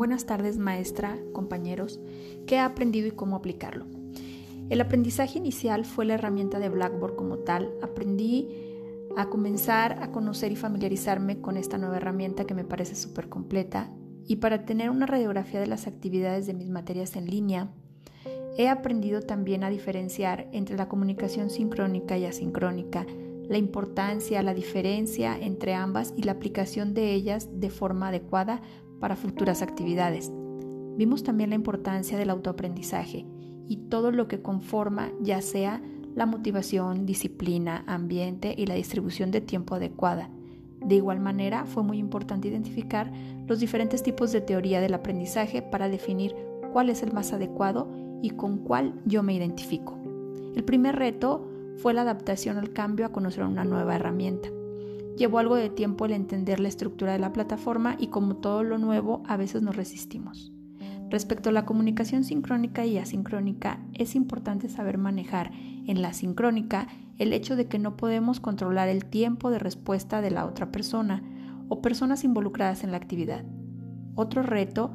Buenas tardes maestra, compañeros. ¿Qué he aprendido y cómo aplicarlo? El aprendizaje inicial fue la herramienta de Blackboard como tal. Aprendí a comenzar a conocer y familiarizarme con esta nueva herramienta que me parece súper completa y para tener una radiografía de las actividades de mis materias en línea, he aprendido también a diferenciar entre la comunicación sincrónica y asincrónica, la importancia, la diferencia entre ambas y la aplicación de ellas de forma adecuada para futuras actividades. Vimos también la importancia del autoaprendizaje y todo lo que conforma ya sea la motivación, disciplina, ambiente y la distribución de tiempo adecuada. De igual manera, fue muy importante identificar los diferentes tipos de teoría del aprendizaje para definir cuál es el más adecuado y con cuál yo me identifico. El primer reto fue la adaptación al cambio a conocer una nueva herramienta. Llevó algo de tiempo el entender la estructura de la plataforma y como todo lo nuevo a veces nos resistimos. Respecto a la comunicación sincrónica y asincrónica, es importante saber manejar en la sincrónica el hecho de que no podemos controlar el tiempo de respuesta de la otra persona o personas involucradas en la actividad. Otro reto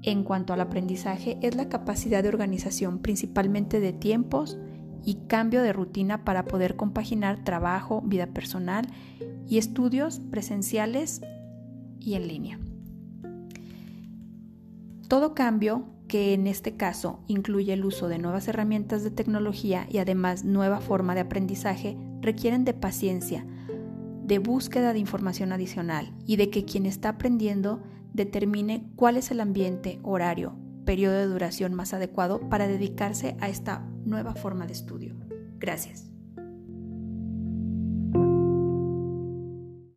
en cuanto al aprendizaje es la capacidad de organización principalmente de tiempos, y cambio de rutina para poder compaginar trabajo, vida personal y estudios presenciales y en línea. Todo cambio, que en este caso incluye el uso de nuevas herramientas de tecnología y además nueva forma de aprendizaje, requieren de paciencia, de búsqueda de información adicional y de que quien está aprendiendo determine cuál es el ambiente, horario, periodo de duración más adecuado para dedicarse a esta nueva forma de estudio. Gracias.